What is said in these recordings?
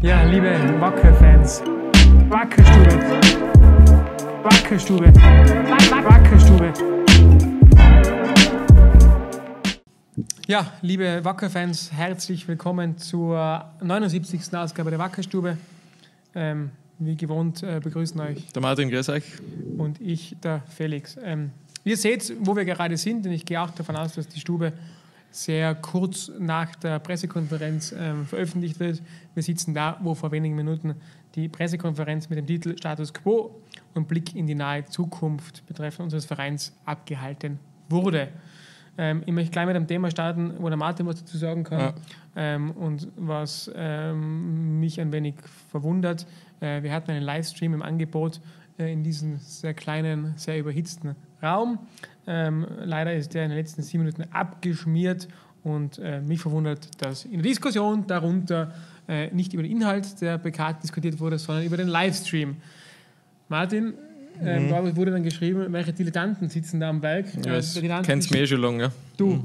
Ja, liebe Wacker-Fans, Wackerstube, Wackerstube, Wackerstube. Ja, liebe Wacker-Fans, herzlich willkommen zur 79. Ausgabe der Wackerstube. Ähm, wie gewohnt äh, begrüßen euch Der Martin, grüß euch. und ich, der Felix. Ähm, ihr seht, wo wir gerade sind, denn ich gehe auch davon aus, dass die Stube sehr kurz nach der Pressekonferenz ähm, veröffentlicht wird. Wir sitzen da, wo vor wenigen Minuten die Pressekonferenz mit dem Titel Status Quo und Blick in die nahe Zukunft betreffend unseres Vereins abgehalten wurde. Ähm, ich möchte gleich mit einem Thema starten, wo der Martin was dazu sagen kann Ja. ähm, und was ähm, mich ein wenig verwundert. Äh, wir hatten einen Livestream im Angebot in diesem sehr kleinen, sehr überhitzten Raum. Ähm, leider ist der in den letzten sieben Minuten abgeschmiert und äh, mich verwundert, dass in der Diskussion darunter äh, nicht über den Inhalt der PK diskutiert wurde, sondern über den Livestream. Martin, ähm, Mhm. wurde dann geschrieben, welche Dilettanten sitzen da am Werk. Ja, Äh, kennst mir eh schon lange. Ja. Du,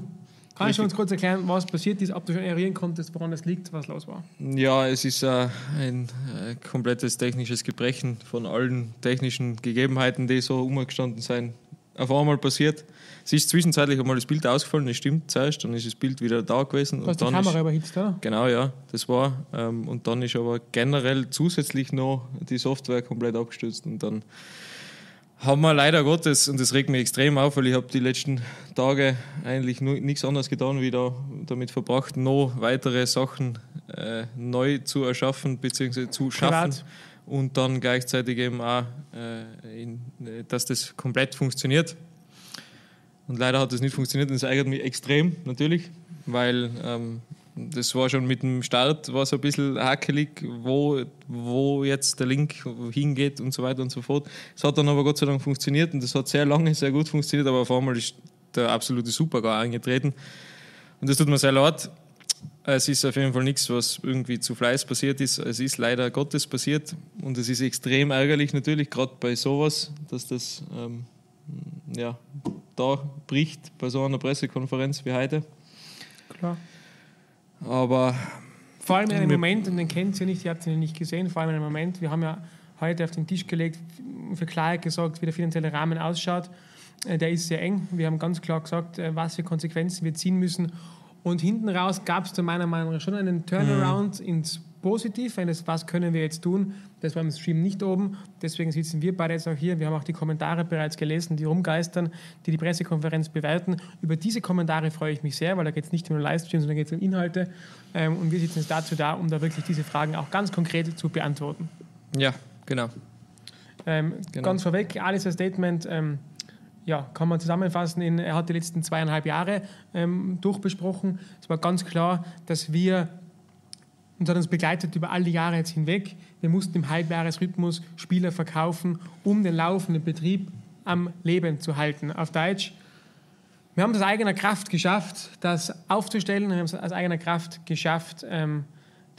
kannst du uns kurz erklären, was passiert ist, ob du schon eruieren konntest, woran das liegt, was los war? ja, es ist äh, ein äh, komplettes technisches Gebrechen von allen technischen Gegebenheiten, die so umgestanden sind, auf einmal passiert. Es ist zwischenzeitlich einmal das Bild ausgefallen, das stimmt zuerst, dann ist das Bild wieder da gewesen. Du hast die dann Kamera ist, überhitzt, oder? Genau, ja, das war. Ähm, und dann ist aber generell zusätzlich noch die Software komplett abgestürzt. Und dann haben wir leider Gottes, und das regt mich extrem auf, weil ich habe die letzten Tage eigentlich nur, nichts anderes getan, wie da, damit verbracht, noch weitere Sachen äh, neu zu erschaffen bzw. zu schaffen. Privat. Und dann gleichzeitig eben auch, äh, in, äh, dass das komplett funktioniert. Und leider hat das nicht funktioniert und das ärgert mich extrem, natürlich, weil ähm, das war schon mit dem Start war so ein bisschen hakelig, wo, wo jetzt der Link hingeht und so weiter und so fort. Es hat dann aber Gott sei Dank funktioniert und das hat sehr lange sehr gut funktioniert, aber auf einmal ist der absolute Supergar eingetreten. Und das tut mir sehr leid. Es ist auf jeden Fall nichts, was irgendwie zu Fleiß passiert ist. Es ist leider Gottes passiert und es ist extrem ärgerlich natürlich, gerade bei sowas, dass das ähm, ja, da bricht bei so einer Pressekonferenz wie heute. Klar. Aber Vor allem in einem Moment, und den kennt ihr nicht, ihr habt ihn nicht gesehen, vor allem in einem Moment, wir haben ja heute auf den Tisch gelegt, für Klarheit gesorgt, wie der finanzielle Rahmen ausschaut. Äh, Der ist sehr eng. Wir haben ganz klar gesagt, äh, was für Konsequenzen wir ziehen müssen. Und hinten raus gab es da meiner Meinung nach schon einen Turnaround ins Positiv, wenn es, was können wir jetzt tun. Das war im Stream nicht oben. Deswegen sitzen wir beide jetzt auch hier. Wir haben auch die Kommentare bereits gelesen, die rumgeistern, die die Pressekonferenz bewerten. Über diese Kommentare freue ich mich sehr, weil da geht es nicht nur um Livestream, sondern geht es um Inhalte. Ähm, und wir sitzen jetzt dazu da, um da wirklich diese Fragen auch ganz konkret zu beantworten. ja, genau. Ähm, Genau. Ganz vorweg, Alice Statement, ähm, ja, kann man zusammenfassen, in, er hat die letzten zweieinhalb Jahre ähm, durchbesprochen. Es war ganz klar, dass wir, uns hat uns begleitet über all die Jahre jetzt hinweg, wir mussten im Halbjahresrhythmus Spieler verkaufen, um den laufenden Betrieb am Leben zu halten. Auf Deutsch, wir haben es aus eigener Kraft geschafft, das aufzustellen. Wir haben es aus eigener Kraft geschafft, ähm,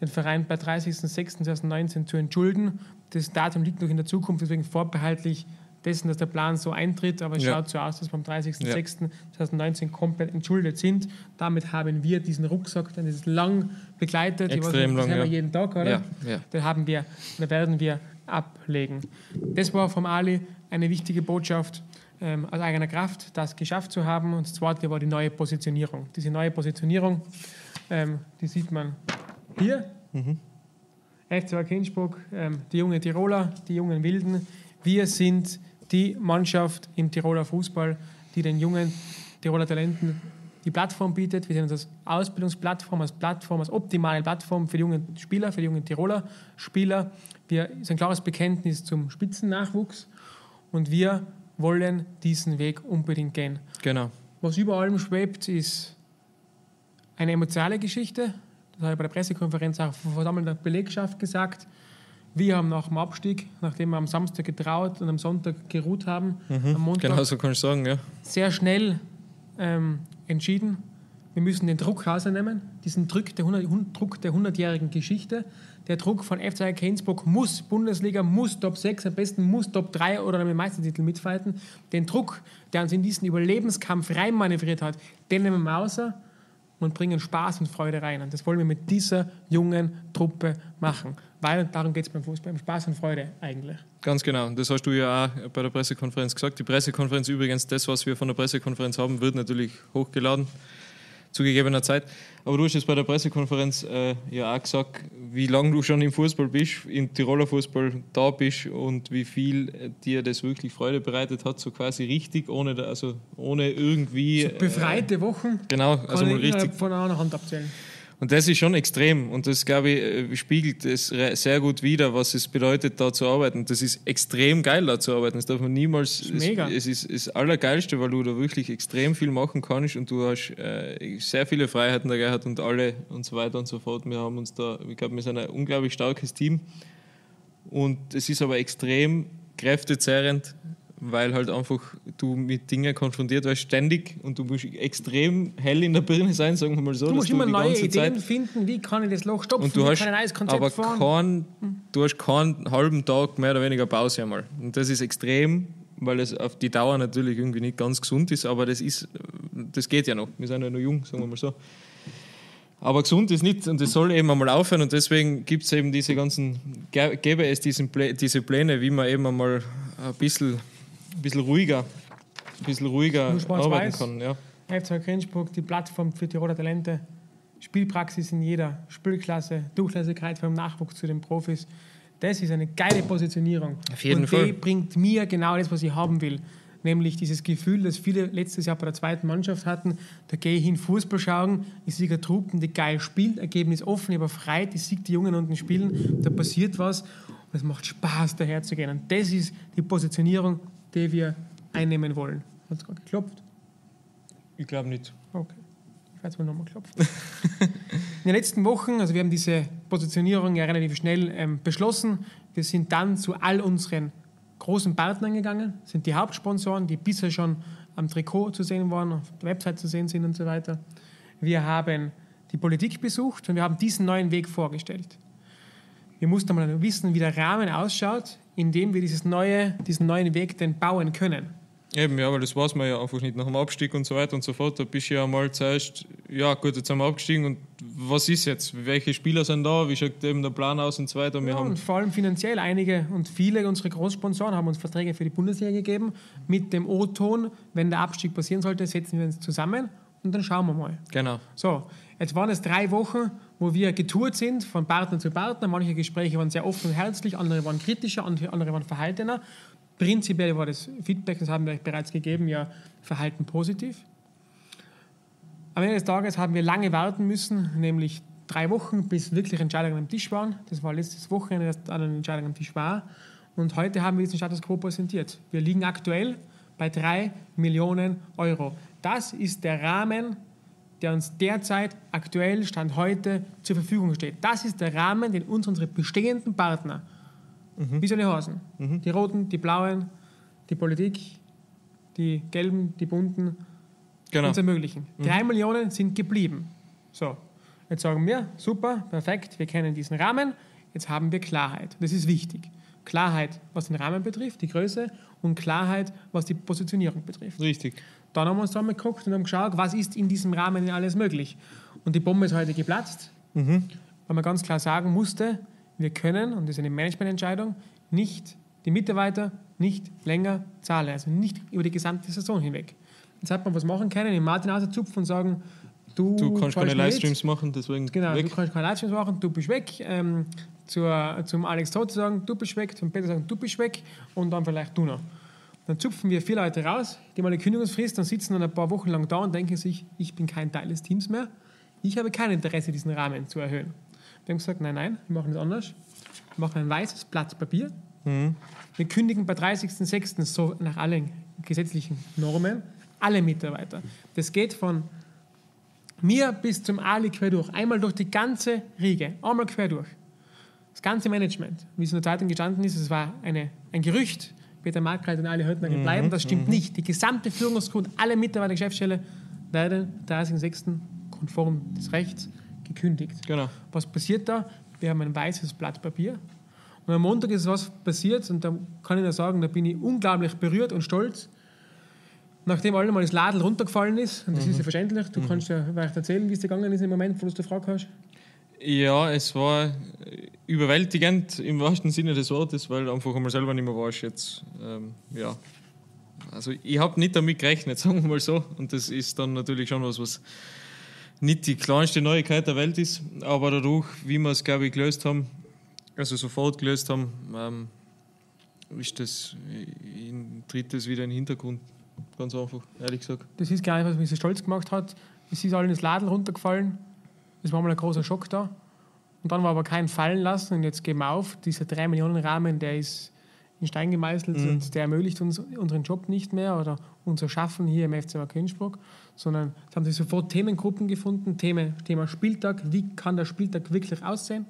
den Verein bei 30.06.2019 zu entschulden. Das Datum liegt noch in der Zukunft, deswegen vorbehaltlich dessen, dass der Plan so eintritt. Aber es Ja. schaut so aus, dass wir am 30.06.2019 komplett entschuldet sind. Damit haben wir diesen Rucksack, der ist lang begleitet. Ich weiß Extrem nicht, das lang, ja. jeden Tag, oder? Ja, ja. Den haben wir, den werden wir ablegen. Das war vom Ali eine wichtige Botschaft ähm, aus eigener Kraft, das geschafft zu haben. Und das zweite war die neue Positionierung. Diese neue Positionierung, ähm, die sieht man hier. FCA Kinsburg, ähm, die jungen Tiroler, die jungen Wilden. Wir sind die Mannschaft im Tiroler Fußball, die den jungen Tiroler Talenten die Plattform bietet. Wir sehen uns als Ausbildungsplattform, als Plattform, als optimale Plattform für die jungen Spieler, für die jungen Tiroler Spieler. Wir es ist ein klares Bekenntnis zum Spitzennachwuchs und wir wollen diesen Weg unbedingt gehen. Genau. Was über allem schwebt, ist eine emotionale Geschichte. Das habe ich bei der Pressekonferenz auch vor versammelter Belegschaft gesagt. Wir haben nach dem Abstieg, nachdem wir am Samstag getraut und am Sonntag geruht haben, am Montag Genau so kannst du sagen, ja. sehr schnell ähm, entschieden, wir müssen den Druck rausnehmen, diesen Druck der, 100, Hun- Druck der 100-jährigen Geschichte. Der Druck von FC Keynesburg muss Bundesliga, muss Top 6, am besten muss Top 3 oder mit Meistertitel mitfighten. Den Druck, der uns in diesen Überlebenskampf reinmanövriert hat, den nehmen wir außer und bringen Spaß und Freude rein. Und das wollen wir mit dieser jungen Truppe machen. Weil darum geht es beim Fußball, um Spaß und Freude eigentlich. Ganz genau. Das hast du ja auch bei der Pressekonferenz gesagt. Die Pressekonferenz übrigens, das, was wir von der Pressekonferenz haben, wird natürlich hochgeladen zu gegebener Zeit. Aber du hast jetzt bei der Pressekonferenz äh, ja auch gesagt, wie lange du schon im Fußball bist, im Tiroler Fußball da bist und wie viel dir das wirklich Freude bereitet hat, so quasi richtig, ohne, also ohne irgendwie. So befreite Wochen. Äh, genau, also mal richtig. Von einer Hand abzählen. Und das ist schon extrem und das, glaube ich, äh, spiegelt es sehr gut wider, was es bedeutet, da zu arbeiten. Das ist extrem geil, da zu arbeiten. Das darf man niemals. Das ist mega. Es, es ist das Allergeilste, weil du da wirklich extrem viel machen kannst und du hast äh, sehr viele Freiheiten da gehabt und alle und so weiter und so fort. Wir haben uns da, ich glaube, wir sind ein unglaublich starkes Team und es ist aber extrem kräftezehrend, weil halt einfach du mit Dingen konfrontiert wirst, ständig und du musst extrem hell in der Birne sein, sagen wir mal so. Du musst immer neue Ideen Zeit finden, wie kann ich das Loch stopfen, und du hast, ein neues Konzept aber fahren. Kein, du hast keinen halben Tag mehr oder weniger Pause einmal. Und das ist extrem, weil es auf die Dauer natürlich irgendwie nicht ganz gesund ist, aber das ist, das geht ja noch. Wir sind ja noch jung, sagen wir mal so. Aber gesund ist nicht und es soll eben einmal aufhören und deswegen gibt es eben diese ganzen, gäbe es diesen, diese Pläne, wie man eben einmal ein bisschen ein bisschen ruhiger, ein bisschen ruhiger arbeiten kann. Ja. FC Grenzburg, die Plattform für Tiroler Talente, Spielpraxis in jeder Spielklasse, Durchlässigkeit vom Nachwuchs zu den Profis. Das ist eine geile Positionierung. Auf jeden Und Fall. die bringt mir genau das, was ich haben will. Nämlich dieses Gefühl, das viele letztes Jahr bei der zweiten Mannschaft hatten. Da gehe ich hin Fußball schauen, ich sehe Truppen, die geil spielen, Ergebnis offen, aber frei, ich sehe die Jungen unten spielen, da passiert was und es macht Spaß, daher zu gehen. Und das ist die Positionierung die wir einnehmen wollen. Hat es gerade geklopft? Ich glaube nicht. Okay. Ich werde es mal nochmal klopfen. In den letzten Wochen, also wir haben diese Positionierung ja relativ schnell ähm, beschlossen. Wir sind dann zu all unseren großen Partnern gegangen, sind die Hauptsponsoren, die bisher schon am Trikot zu sehen waren, auf der Website zu sehen sind und so weiter. Wir haben die Politik besucht und wir haben diesen neuen Weg vorgestellt. Wir mussten mal wissen, wie der Rahmen ausschaut, in dem wir dieses neue, diesen neuen Weg denn bauen können. Eben, ja, weil das weiß man ja einfach nicht nach dem Abstieg und so weiter und so fort. Da bist du ja mal zuerst, ja gut, jetzt haben wir abgestiegen und was ist jetzt? Welche Spieler sind da? Wie schaut eben der Plan aus und so weiter? Wir ja, haben und vor allem finanziell. Einige und viele unserer Großsponsoren haben uns Verträge für die Bundesliga gegeben mit dem O-Ton, wenn der Abstieg passieren sollte, setzen wir uns zusammen und dann schauen wir mal. Genau. So, jetzt waren es drei Wochen, wo wir getourt sind, von Partner zu Partner. Manche Gespräche waren sehr offen und herzlich, andere waren kritischer, andere waren verhaltener. Prinzipiell war das Feedback, das haben wir euch bereits gegeben, ja verhalten positiv. Am Ende des Tages haben wir lange warten müssen, nämlich drei Wochen, bis wirklich Entscheidungen am Tisch waren. Das war letztes Wochenende, dass eine Entscheidung am Tisch war. Und heute haben wir diesen Status quo präsentiert. Wir liegen aktuell bei drei Millionen Euro. Das ist der Rahmen, der uns derzeit aktuell Stand heute zur Verfügung steht. Das ist der Rahmen, den uns unsere bestehenden Partner, mhm. wie soll ich heißen? Mhm. Die Roten, die Blauen, die Politik, die Gelben, die Bunten, genau. uns ermöglichen. Mhm. Drei Millionen sind geblieben. So, jetzt sagen wir, super, perfekt, wir kennen diesen Rahmen, jetzt haben wir Klarheit. Das ist wichtig. Klarheit, was den Rahmen betrifft, die Größe und Klarheit, was die Positionierung betrifft. Richtig. Dann haben wir uns da mal geguckt und haben geschaut, was ist in diesem Rahmen alles möglich. Und die Bombe ist heute geplatzt, mhm. weil man ganz klar sagen musste, wir können, und das ist eine Managemententscheidung, nicht die Mitarbeiter nicht länger zahlen, also nicht über die gesamte Saison hinweg. Jetzt hat man was machen können, den Martin auszupfen und sagen, du, du kannst keine Livestreams machen, deswegen Genau, weg. du kannst keine Livestreams machen, du bist weg. Ähm, zur, zum Alex Todt sagen, du bist weg, zum Peter sagen, du bist weg und dann vielleicht du noch. Dann zupfen wir vier Leute raus, die mal eine Kündigungsfrist, dann sitzen dann ein paar Wochen lang da und denken sich, ich bin kein Teil des Teams mehr. Ich habe kein Interesse, diesen Rahmen zu erhöhen. Wir haben gesagt, nein, nein, wir machen es anders. Wir machen ein weißes Blatt Papier. Mhm. Wir kündigen bei 30.06. so nach allen gesetzlichen Normen alle Mitarbeiter. Das geht von mir bis zum Ali quer durch. Einmal durch die ganze Riege. Einmal quer durch. Das ganze Management, wie es in der Zeitung gestanden ist, es war eine, ein Gerücht, Peter Markgreit und alle Höttner mhm, bleiben. Das stimmt mhm. nicht. Die gesamte Führungsgrund, alle Mitarbeiter der Geschäftsstelle werden 30.06. konform des Rechts gekündigt. Genau. Was passiert da? Wir haben ein weißes Blatt Papier. Und am Montag ist was passiert und da kann ich nur sagen, da bin ich unglaublich berührt und stolz. Nachdem alle mal das Ladel runtergefallen ist, und das mhm. ist ja verständlich, du mhm. kannst ja vielleicht erzählen, wie es dir gegangen ist im Moment, wo du die Frage hast. Ja, es war überwältigend im wahrsten Sinne des Wortes, weil einfach einmal selber nicht mehr warst jetzt. Ähm, ja. Also ich habe nicht damit gerechnet, sagen wir mal so. Und das ist dann natürlich schon was, was nicht die kleinste Neuigkeit der Welt ist, aber dadurch, wie wir es, glaube ich, gelöst haben, also sofort gelöst haben, ähm, ist das, tritt das wieder in den Hintergrund. Ganz einfach, ehrlich gesagt. Das ist gar nicht, was mich so stolz gemacht hat. Es ist alle ins Laden runtergefallen. Das war mal ein großer Schock da. Und dann war aber kein Fallen lassen und jetzt geben wir auf. Dieser 3 Millionen Rahmen, der ist in Stein gemeißelt mhm. und der ermöglicht uns unseren Job nicht mehr oder unser Schaffen hier im FC Königsburg, sondern es haben sich sofort Themengruppen gefunden, Thema, Thema Spieltag, wie kann der Spieltag wirklich aussehen,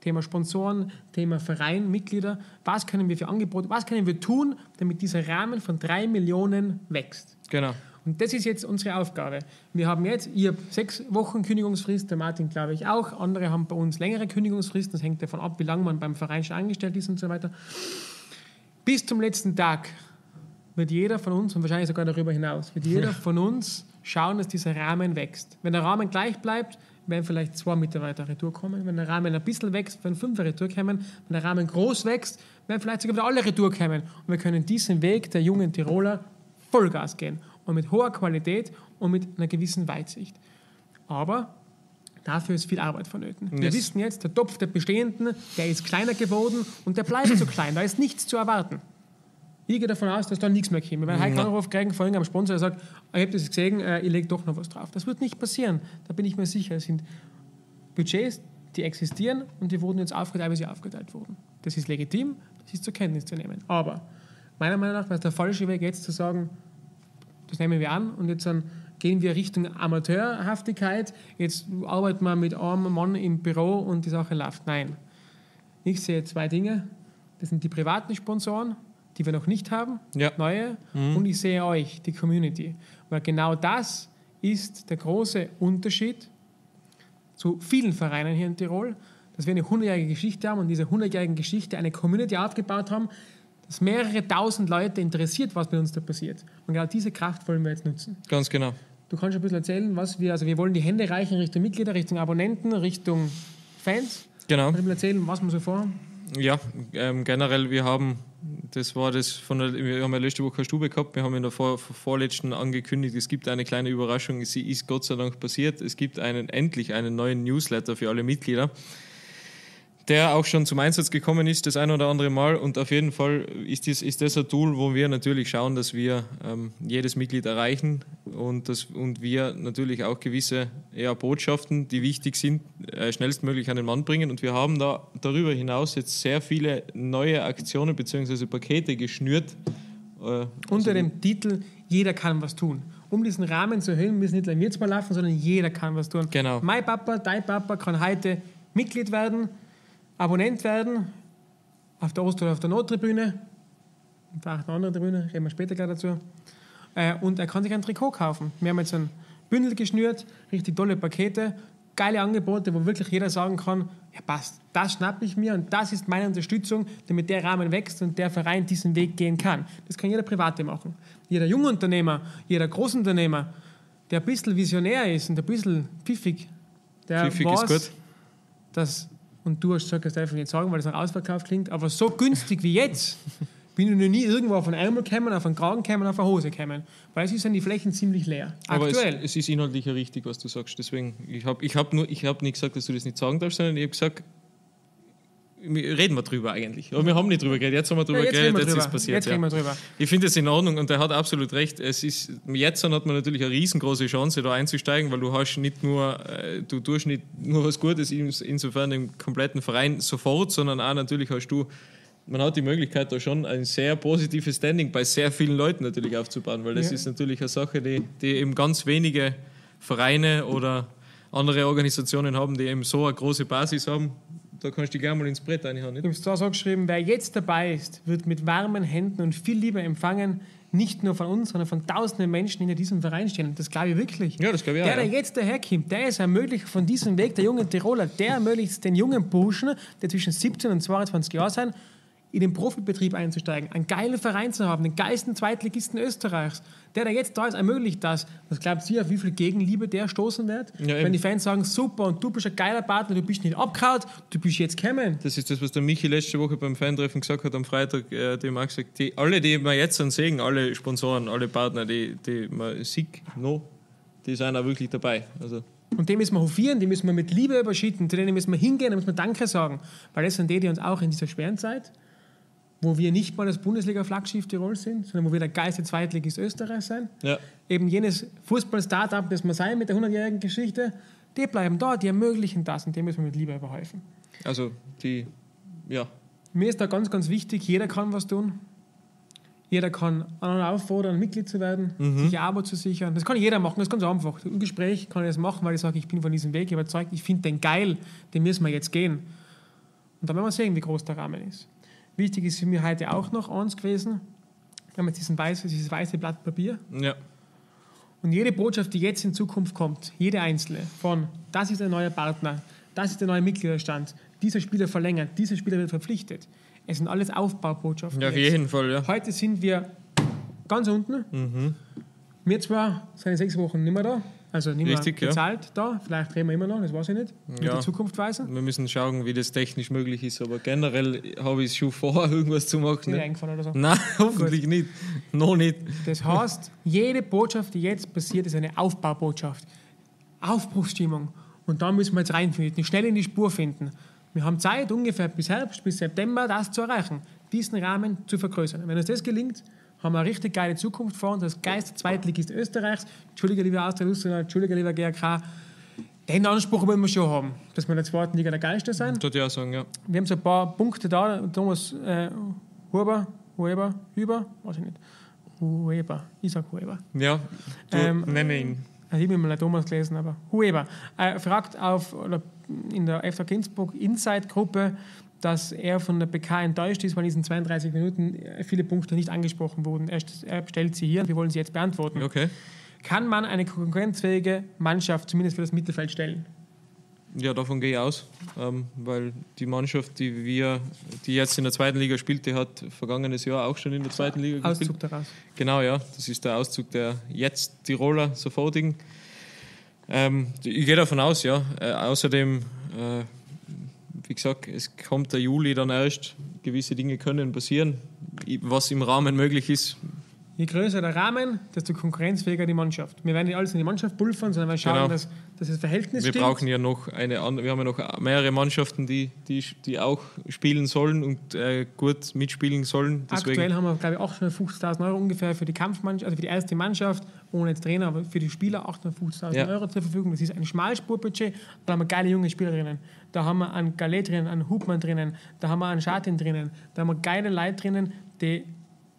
Thema Sponsoren, Thema Verein, Mitglieder, was können wir für Angebote, was können wir tun, damit dieser Rahmen von drei Millionen wächst. Genau. Und das ist jetzt unsere Aufgabe. Wir haben jetzt, ihr habt sechs Wochen Kündigungsfrist, der Martin glaube ich auch, andere haben bei uns längere Kündigungsfristen, das hängt davon ab, wie lange man beim Verein schon angestellt ist und so weiter. Bis zum letzten Tag wird jeder von uns, und wahrscheinlich sogar darüber hinaus, wird jeder von uns schauen, dass dieser Rahmen wächst. Wenn der Rahmen gleich bleibt, werden vielleicht zwei Mitarbeiter retour kommen. Wenn der Rahmen ein bisschen wächst, werden fünf retour kommen. Wenn der Rahmen groß wächst, werden vielleicht sogar wieder alle retour kommen. Und wir können diesen Weg der jungen Tiroler Vollgas gehen. Und mit hoher Qualität und mit einer gewissen Weitsicht. Aber Dafür ist viel Arbeit vonnöten. Wir yes. wissen jetzt, der Topf der Bestehenden, der ist kleiner geworden und der bleibt so klein. Da ist nichts zu erwarten. Ich gehe davon aus, dass da nichts mehr kommt. Wenn wir heute Anruf kriegen von irgendeinem Sponsor, der sagt, ich habe das gesehen, äh, ich lege doch noch was drauf. Das wird nicht passieren. Da bin ich mir sicher. Es sind Budgets, die existieren und die wurden jetzt aufgeteilt, wie sie aufgeteilt wurden. Das ist legitim, das ist zur Kenntnis zu nehmen. Aber meiner Meinung nach wäre es der falsche Weg, jetzt zu sagen, das nehmen wir an und jetzt dann gehen wir Richtung Amateurhaftigkeit. Jetzt arbeiten wir mit einem Mann im Büro und die Sache läuft. Nein. Ich sehe zwei Dinge. Das sind die privaten Sponsoren, die wir noch nicht haben, ja. neue. Mhm. Und ich sehe euch, die Community. Weil genau das ist der große Unterschied zu vielen Vereinen hier in Tirol, dass wir eine hundertjährige Geschichte haben und diese hundertjährige Geschichte eine Community aufgebaut haben, dass mehrere tausend Leute interessiert, was mit uns da passiert. Und genau diese Kraft wollen wir jetzt nutzen. Ganz genau. Du kannst ein bisschen erzählen, was wir, also wir wollen die Hände reichen Richtung Mitglieder, Richtung Abonnenten, Richtung Fans. Genau. Kannst du mir erzählen, was wir so vorhaben? Ja, ähm, generell, wir haben, das war das von der, wir haben ja letzte Woche eine Stube gehabt, wir haben in der vor, vorletzten angekündigt, es gibt eine kleine Überraschung, sie ist Gott sei Dank passiert. Es gibt einen, endlich einen neuen Newsletter für alle Mitglieder der auch schon zum Einsatz gekommen ist, das ein oder andere Mal. Und auf jeden Fall ist das, ist das ein Tool, wo wir natürlich schauen, dass wir ähm, jedes Mitglied erreichen und, das, und wir natürlich auch gewisse ja, Botschaften, die wichtig sind, äh, schnellstmöglich an den Mann bringen. Und wir haben da darüber hinaus jetzt sehr viele neue Aktionen bzw. Pakete geschnürt. Äh, also Unter dem Titel Jeder kann was tun um diesen Rahmen zu erhöhen, müssen nicht nur wir zwei laufen, sondern jeder kann was tun. Genau. Mein Papa, dein Papa kann heute Mitglied werden Abonnent werden auf der Ost- oder auf der Nordtribüne, vielleicht eine andere Tribüne, reden wir später gleich dazu. Äh, und er kann sich ein Trikot kaufen. Wir haben jetzt ein Bündel geschnürt, richtig tolle Pakete, geile Angebote, wo wirklich jeder sagen kann, ja passt, das schnappe ich mir und das ist meine Unterstützung, damit der Rahmen wächst und der Verein diesen Weg gehen kann. Das kann jeder Private machen. Jeder Jungunternehmer, jeder Großunternehmer, der ein bisschen visionär ist und ein bisschen pfiffig, der pfiffig weiß, dass und du hast gesagt, das darf ich nicht sagen, weil das nach Ausverkauf klingt, aber so günstig wie jetzt bin ich noch nie irgendwo auf einen Ärmel gekommen, auf einen Kragen gekommen, auf eine Hose gekommen. Weil es sind die Flächen ziemlich leer. Aber Aktuell. Es, es ist inhaltlich ja richtig, was du sagst. Deswegen, ich habe ich hab ich hab nicht gesagt, dass du das nicht sagen darfst, sondern ich habe gesagt, reden wir drüber eigentlich. Aber wir haben nicht drüber geredet, jetzt haben wir drüber ja, geredet, jetzt drüber. ist passiert. Jetzt reden wir drüber. Ich finde es in Ordnung und er hat absolut recht. Es ist, jetzt hat man natürlich eine riesengroße Chance, da einzusteigen, weil du hast nicht nur, äh, du tust nicht nur was Gutes insofern im kompletten Verein sofort, sondern auch natürlich hast du man hat die Möglichkeit, da schon ein sehr positives Standing bei sehr vielen Leuten natürlich aufzubauen, weil das ja. ist natürlich eine Sache, die, die eben ganz wenige Vereine oder andere Organisationen haben, die eben so eine große Basis haben, da kannst du gerne mal ins Brett reinhauen. Du hast da so geschrieben, wer jetzt dabei ist, wird mit warmen Händen und viel Liebe empfangen, nicht nur von uns, sondern von tausenden Menschen, die in diesem Verein stehen. Das glaube ich wirklich. Ja, das glaube ich auch. Der, der ja. jetzt daherkommt, der ist ermöglicht von diesem Weg der jungen Tiroler, der ermöglicht den jungen Burschen, die zwischen 17 und 22 Jahren sind, in den Profibetrieb einzusteigen, einen geilen Verein zu haben, den geilsten Zweitligisten Österreichs, der, der jetzt da ist, ermöglicht das. Was glaubt ihr, auf wie viel Gegenliebe der stoßen wird? Ja, Wenn eben. die Fans sagen, super, und du bist ein geiler Partner, du bist nicht abgehauen, du bist jetzt gekommen. Das ist das, was der Michi letzte Woche beim Fantreffen gesagt hat am Freitag. Äh, dem auch gesagt, die, alle, die wir jetzt dann sehen, alle Sponsoren, alle Partner, die, die man sieht, no, die sind auch wirklich dabei. Also, Und dem müssen wir hofieren, die müssen wir mit Liebe überschütten, zu denen müssen wir hingehen, da müssen wir Danke sagen. Weil das sind die, die uns auch in dieser schweren Zeit, wo wir nicht mal das Bundesliga-Flaggschiff Tirol sind, sondern wo wir der geilste Zweitligist Österreich sein, ja, eben jenes Fußball-Startup, das wir sein mit der 100-jährigen Geschichte, die bleiben da, die ermöglichen das und dem müssen wir mit Liebe überhelfen. also die, ja, Mir ist da ganz, ganz wichtig, jeder kann was tun. Jeder kann anderen auffordern, Mitglied zu werden, sich ein Abo zu sichern. Das kann jeder machen, das ist ganz einfach. Im Gespräch kann ich das machen, weil ich sage, ich bin von diesem Weg überzeugt, ich finde den geil, den müssen wir jetzt gehen. Und dann werden wir sehen, wie groß der Rahmen ist. Wichtig ist für mich heute auch noch eins gewesen, wir haben jetzt diesen weiß, dieses weiße Blatt Papier ja, und jede Botschaft, die jetzt in Zukunft kommt, jede einzelne, von das ist ein neuer Partner, das ist der neue Mitgliederstand, dieser Spieler verlängert, dieser Spieler wird verpflichtet. Es sind alles Aufbaubotschaften. ja, auf jeden Fall, ja. Heute sind wir ganz unten. Mhm. Wir zwar sind in sechs Wochen nicht mehr da, also nicht Richtig, ja. bezahlt da, vielleicht reden wir immer noch, das weiß ich nicht, Ja. der Zukunft weisen. Wir müssen schauen, wie das technisch möglich ist, aber generell habe ich es schon vor, irgendwas zu machen. Dir Ne? eingefallen oder so. Nein, hoffentlich nicht. Noch nicht. Das heißt, jede Botschaft, die jetzt passiert, ist eine Aufbaubotschaft. Aufbruchsstimmung. Und da müssen wir jetzt reinfinden, schnell in die Spur finden. Wir haben Zeit, ungefähr bis Herbst, bis September, das zu erreichen, diesen Rahmen zu vergrößern. Wenn uns das gelingt, haben wir eine richtig geile Zukunft vor uns, das Geist Zweitligist Österreichs. Entschuldige, lieber Austria Lustenau, Entschuldige, lieber GRK. Den Anspruch wollen wir schon haben, dass wir in der zweiten Liga der Geilste sein. Tut ja sagen, ja. Wir haben so ein paar Punkte da. Thomas äh, Huber, Huber, Huber, weiß ich nicht. Huber, ich sag Huber. Ja, du Ähm, nenne ihn. Ich habe mal Thomas gelesen, aber Huber äh, fragt auf, oder in der FK Innsbruck Inside-Gruppe, dass er von der PK enttäuscht ist, weil in diesen 32 Minuten äh, viele Punkte nicht angesprochen wurden. Er, st- er stellt sie hier und wir wollen sie jetzt beantworten. Okay. Kann man eine konkurrenzfähige Mannschaft zumindest für das Mittelfeld stellen? Ja, davon gehe ich aus, ähm, weil die Mannschaft, die wir, die jetzt in der zweiten Liga spielt, die hat vergangenes Jahr auch schon in der zweiten Liga gespielt. Auszug daraus. Genau, ja, das ist der Auszug der jetzt Tiroler sofortigen. Ähm, ich gehe davon aus, ja. Äh, außerdem, äh, wie gesagt, es kommt der Juli dann erst. Gewisse Dinge können passieren, was im Rahmen möglich ist. Je größer der Rahmen, desto konkurrenzfähiger die Mannschaft. Wir werden nicht alles in die Mannschaft pulvern, sondern wir schauen, Genau. dass, dass das Verhältnis Wir stimmt. brauchen ja noch eine wir haben ja noch mehrere Mannschaften, die, die, die auch spielen sollen und äh, gut mitspielen sollen. Aktuell Deswegen, haben wir, glaube ich, 850.000 Euro ungefähr für die Kampfmannschaft, also für die erste Mannschaft, ohne jetzt Trainer, aber für die Spieler 850.000 Ja. Euro zur Verfügung. Das ist ein Schmalspurbudget. Da haben wir geile junge Spieler drinnen. Da haben wir einen Galet drinnen, einen Hubmann drinnen, da haben wir einen Schatin drinnen, da haben wir geile Leute drinnen, die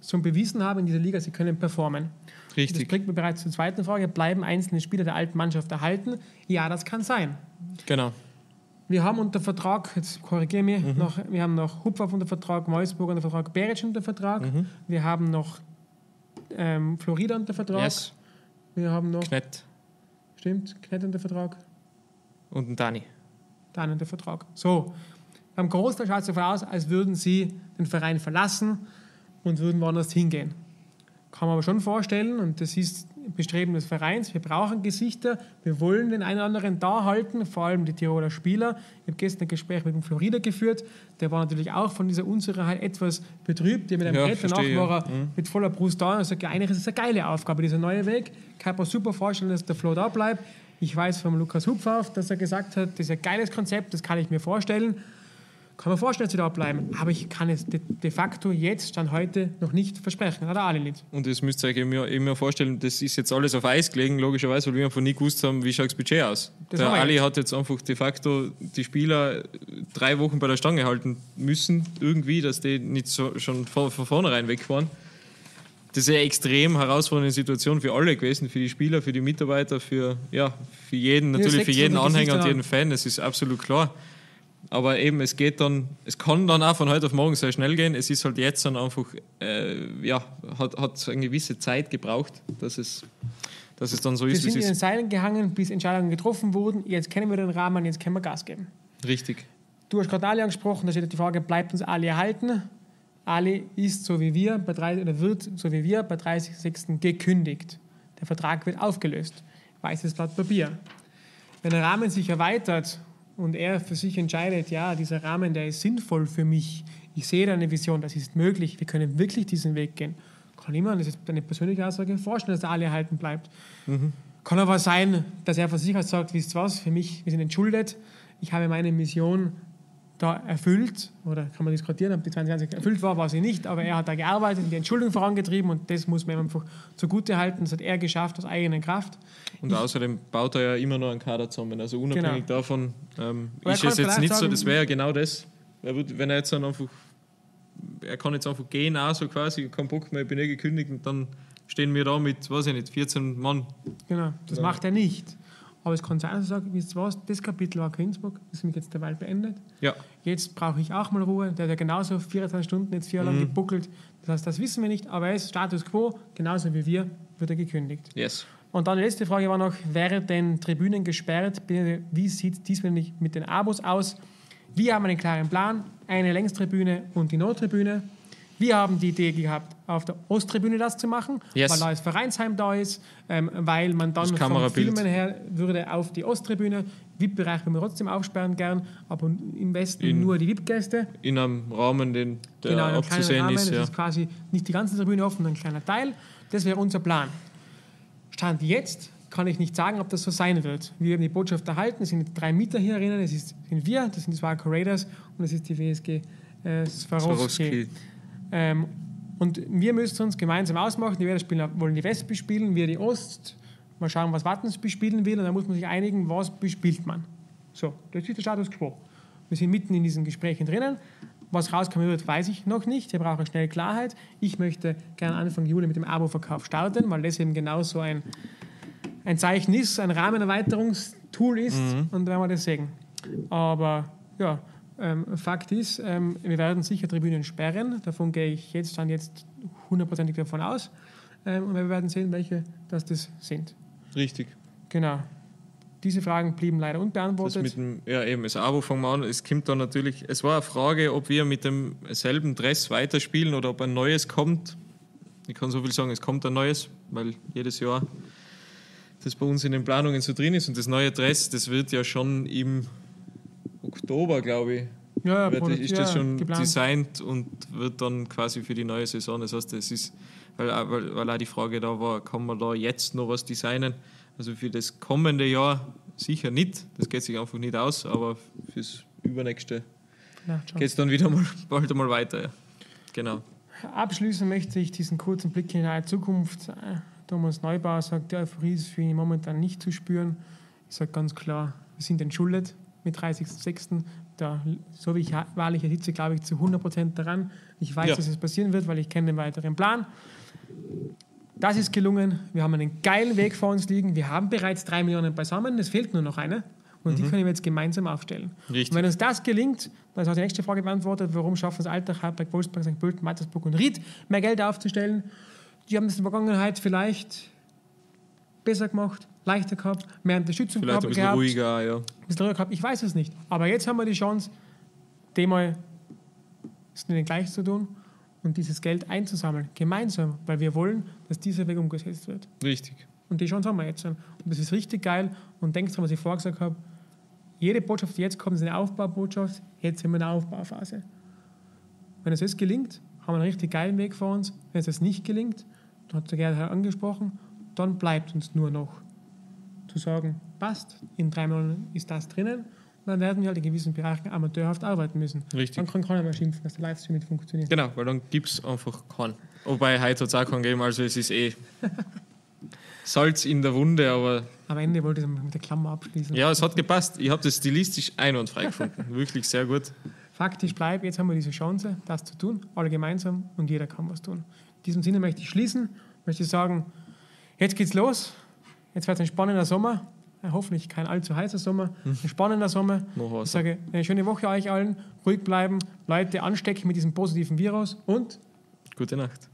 schon bewiesen haben in dieser Liga, sie können performen. Das richtig, bringt mir bereits zur zweiten Frage. Bleiben einzelne Spieler der alten Mannschaft erhalten? Ja, das kann sein. genau. Wir haben unter Vertrag, jetzt korrigiere mich, Mhm. noch, wir haben noch Hupfaff unter Vertrag, Wolfsburg unter Vertrag, Beric unter Vertrag. Mhm. Wir haben noch ähm, Florida unter Vertrag. Yes, Wir haben noch, Knett stimmt, Knett unter Vertrag, und ein Dani. dann unter Vertrag. So, beim Großteil schaut es davon aus, als würden sie den Verein verlassen und würden woanders hingehen. Kann man aber schon vorstellen, und das ist Bestreben des Vereins, wir brauchen Gesichter, wir wollen den einen oder anderen da halten, vor allem die Tiroler Spieler. Ich habe gestern ein Gespräch mit dem Florida geführt, der war natürlich auch von dieser Unsicherheit etwas betrübt. Haben mit einem Ja, Brett danach war er mit voller Brust da und sagt, ja, eigentlich ist es eine geile Aufgabe, dieser neue Weg. Kann man super vorstellen, dass der Flo da bleibt. Ich weiß von Lukas Hupfauf, dass er gesagt hat, das ist ein geiles Konzept, das kann ich mir vorstellen. Kann man vorstellen, dass sie da bleiben. Aber ich kann es de, de facto jetzt, Stand heute, noch nicht versprechen. Hat er alle nicht. Und das müsst ihr euch eben, ja- eben ja vorstellen, das ist jetzt alles auf Eis gelegen, logischerweise, weil wir einfach nie gewusst haben, wie schaut das Budget aus. Das der Ali hat jetzt einfach de facto die Spieler drei Wochen bei der Stange halten müssen, irgendwie, dass die nicht so, schon von, von vornherein weg waren. Das ist eine extrem herausfordernde Situation für alle gewesen, für die Spieler, für die Mitarbeiter, für, ja, für jeden, natürlich für jeden Anhänger und jeden Fan, das ist absolut klar. Aber eben, es geht dann, es kann dann auch von heute auf morgen sehr schnell gehen. Es ist halt jetzt dann einfach, äh, ja, hat, hat eine gewisse Zeit gebraucht, dass es, dass es dann so Wir ist, wie sind es in den. Seilen gehangen, bis Entscheidungen getroffen wurden. Jetzt kennen wir den Rahmen, jetzt können wir Gas geben. Richtig. Du hast gerade Ali angesprochen, da steht die Frage, bleibt uns Ali erhalten? Ali ist so wie wir bei drei, oder wird so wie wir bei 30.06. gekündigt. Der Vertrag wird aufgelöst. Weißes Blatt Papier. Wenn der Rahmen sich erweitert und er für sich entscheidet, ja, dieser Rahmen, der ist sinnvoll für mich, ich sehe da eine Vision, das ist möglich, wir können wirklich diesen Weg gehen, kann immer, das ist eine persönliche Aussage, vorstellen, dass der Ali erhalten bleibt. Mhm. Kann aber sein, dass er von sich aus sagt, wisst ihr was, für mich, wir sind entschuldet, ich habe meine Mission da erfüllt, oder kann man diskutieren, ob die 2020 erfüllt war, war sie nicht, aber er hat da gearbeitet, die Entschuldung vorangetrieben und das muss man ihm einfach zugute halten, das hat er geschafft aus eigener Kraft. Und außerdem baut er ja immer noch einen Kader zusammen. Also unabhängig Genau. davon ähm, ist es jetzt nicht so, sagen- das wäre ja genau das. Er wird, wenn er jetzt dann einfach, er kann jetzt einfach gehen, auch so quasi, kein Bock mehr, ich bin eh gekündigt und dann stehen wir da mit, weiß ich nicht, 14 Mann. Genau, das Ja. macht er nicht. Aber es kann sein, dass er sagt, wisst ihr was, das Kapitel war das ist mich jetzt derweil beendet. Ja, Jetzt brauche ich auch mal Ruhe. Der hat ja genauso 24 Stunden jetzt vier Jahre lang gebuckelt. Das heißt, das wissen wir nicht, aber er ist Status quo, genauso wie wir, wird er gekündigt. yes. Und dann die letzte Frage war noch, werden Tribünen gesperrt? Wie sieht diesbezüglich mit den Abos aus? Wir haben einen klaren Plan, eine Längstribüne und die Nordtribüne. Wir haben die Idee gehabt, auf der Osttribüne das zu machen, Yes. weil da das Vereinsheim da ist, ähm, weil man dann Das vom. Filmen her würde auf die Osttribüne, VIP-Bereich will man trotzdem aufsperren gern, aber im Westen In- nur die VIP-Gäste. In einem Rahmen, den, der Genau, abzusehen Rahmen. ist. Das Ja. ist quasi nicht die ganze Tribüne offen, ein kleiner Teil. Das wäre unser Plan. Stand jetzt kann ich nicht sagen, ob das so sein wird. Wir haben die Botschaft erhalten, es sind drei Mieter hier drinnen, es ist, sind wir, das sind die Swarco Raiders und es ist die WSG äh, Swarovski. Swarovski. Ähm, und wir müssen uns gemeinsam ausmachen, die Werder spielen, wollen die West bespielen, wir die Ost. Mal schauen, was Wattens bespielen will und dann muss man sich einigen, was bespielt man. So, das ist der Status quo. Wir sind mitten in diesen Gesprächen drinnen. Was rauskommen wird, weiß ich noch nicht. Wir brauchen schnell Klarheit. Ich möchte gerne Anfang Juli mit dem Abo-Verkauf starten, weil das eben genau so ein, ein Zeichen ist, ein Rahmenerweiterungstool ist und dann werden wir das sehen. Aber ja, ähm, Fakt ist, ähm, wir werden sicher Tribünen sperren. Davon gehe ich jetzt dann jetzt hundertprozentig davon aus. Ähm, und wir werden sehen, welche das, das sind. Richtig. Genau. Diese Fragen blieben leider Das unbeantwortet. mit dem, ja, eben, das Abo fangen wir an. Es kommt dann natürlich, es war eine Frage, ob wir mit demselben Dress weiterspielen oder ob ein neues kommt. Ich kann so viel sagen, es kommt ein neues, weil jedes Jahr das bei uns in den Planungen so drin ist. Und das neue Dress, das wird ja schon im Oktober, glaube ich, ja, wird, ist das schon geplant. designt und wird dann quasi für die neue Saison. Das heißt, es ist, weil, weil, weil auch die Frage da war, kann man da jetzt noch was designen? Also für das kommende Jahr sicher nicht, das geht sich einfach nicht aus, aber fürs übernächste geht es dann wieder mal bald einmal weiter. Ja. Genau. Abschließen möchte ich diesen kurzen Blick in die nahe Zukunft. Äh, Thomas Neubauer sagt, die Euphorie ist für ihn momentan nicht zu spüren. Ich sage ganz klar, wir sind entschuldet mit 30.06. Da, so wie ich wahrlich hier sitze, glaube ich zu 100% daran. Ich weiß, Ja. dass es passieren wird, weil ich kenne den weiteren Plan. Das ist gelungen. Wir haben einen geilen Weg vor uns liegen. Wir haben bereits drei Millionen beisammen. Es fehlt nur noch eine. Und die können wir jetzt gemeinsam aufstellen. Richtig. Und wenn uns das gelingt, dann ist auch die nächste Frage beantwortet, warum schaffen es Altach, Hartberg, Wolfsburg, St. Pölten, Mattersburg und Ried, mehr Geld aufzustellen. Die haben das in der Vergangenheit vielleicht besser gemacht, leichter gehabt, mehr Unterstützung Vielleicht ein gehabt, bisschen gehabt, ruhiger, ja. ein bisschen ruhiger gehabt. Ich weiß es nicht. Aber jetzt haben wir die Chance, dem mal es nicht gleich zu tun und dieses Geld einzusammeln, gemeinsam, weil wir wollen, dass dieser Weg umgesetzt wird. Richtig. Und Und die Chance haben wir jetzt schon. Und das ist richtig geil. Und denkst dran, was ich vorher gesagt habe, jede Botschaft, die jetzt kommt, ist eine Aufbaubotschaft. Jetzt sind wir in der Aufbauphase. Wenn es jetzt gelingt, haben wir einen richtig geilen Weg vor uns. Wenn es jetzt nicht gelingt, dann hat der Gerhard angesprochen, dann bleibt uns nur noch zu sagen, passt, in drei Monaten ist das drinnen. Und dann werden wir halt in gewissen Bereichen amateurhaft arbeiten müssen. Richtig. Dann kann keiner mehr schimpfen, dass der Livestream nicht funktioniert. Genau, weil dann gibt es einfach keinen. Wobei heute hat es auch keinen gegeben, also es ist eh Salz in der Wunde, aber Am Ende wollte ich es mit der Klammer abschließen. ja, es hat gepasst. Ich habe das stilistisch einwandfrei gefunden. Wirklich sehr gut. Faktisch bleibt, jetzt haben wir diese Chance, das zu tun, alle gemeinsam und jeder kann was tun. In diesem Sinne möchte ich schließen, möchte ich sagen, jetzt geht's los. Jetzt wird es ein spannender Sommer, äh, hoffentlich kein allzu heißer Sommer, ein spannender Sommer. Noch was. Ich sage eine schöne Woche euch allen, ruhig bleiben, Leute anstecken mit diesem positiven Virus und Gute Nacht.